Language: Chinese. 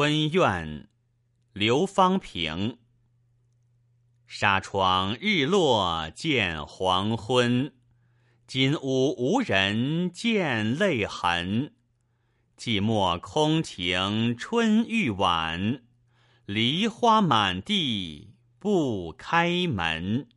春怨刘方平纱窗日落见黄昏，金屋无人见泪痕。寂寞空庭春欲晚，梨花满地不开门。